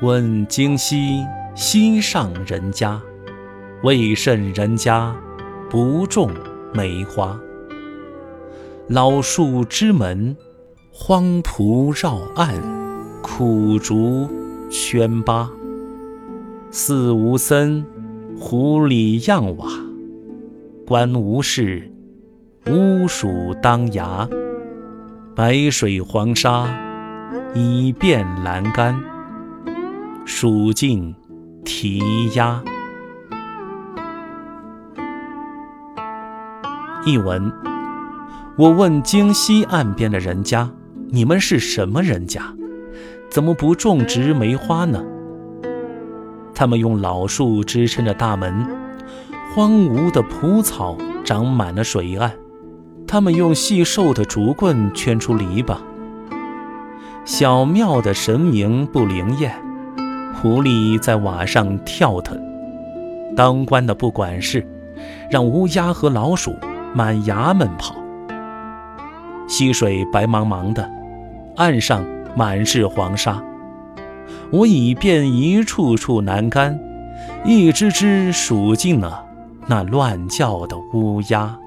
问今夕西上人家，为甚人家不种梅花？老树枝门，荒蒲绕岸，苦竹喧巴。似无僧，湖里漾瓦。官无事，乌鼠当衙。白水黄沙，已变栏杆。蜀尽啼鸦。译文：我问京西岸边的人家：“你们是什么人家？怎么不种植梅花呢？”他们用老树支撑着大门，荒芜的蒲草长满了水岸。他们用细瘦的竹棍圈出篱笆。小庙的神明不灵验。狐狸在瓦上跳腾，当官的不管事，让乌鸦和老鼠满衙门跑。溪水白茫茫的，岸上满是黄沙。我已变一处处栏杆，一只只数尽了那乱叫的乌鸦。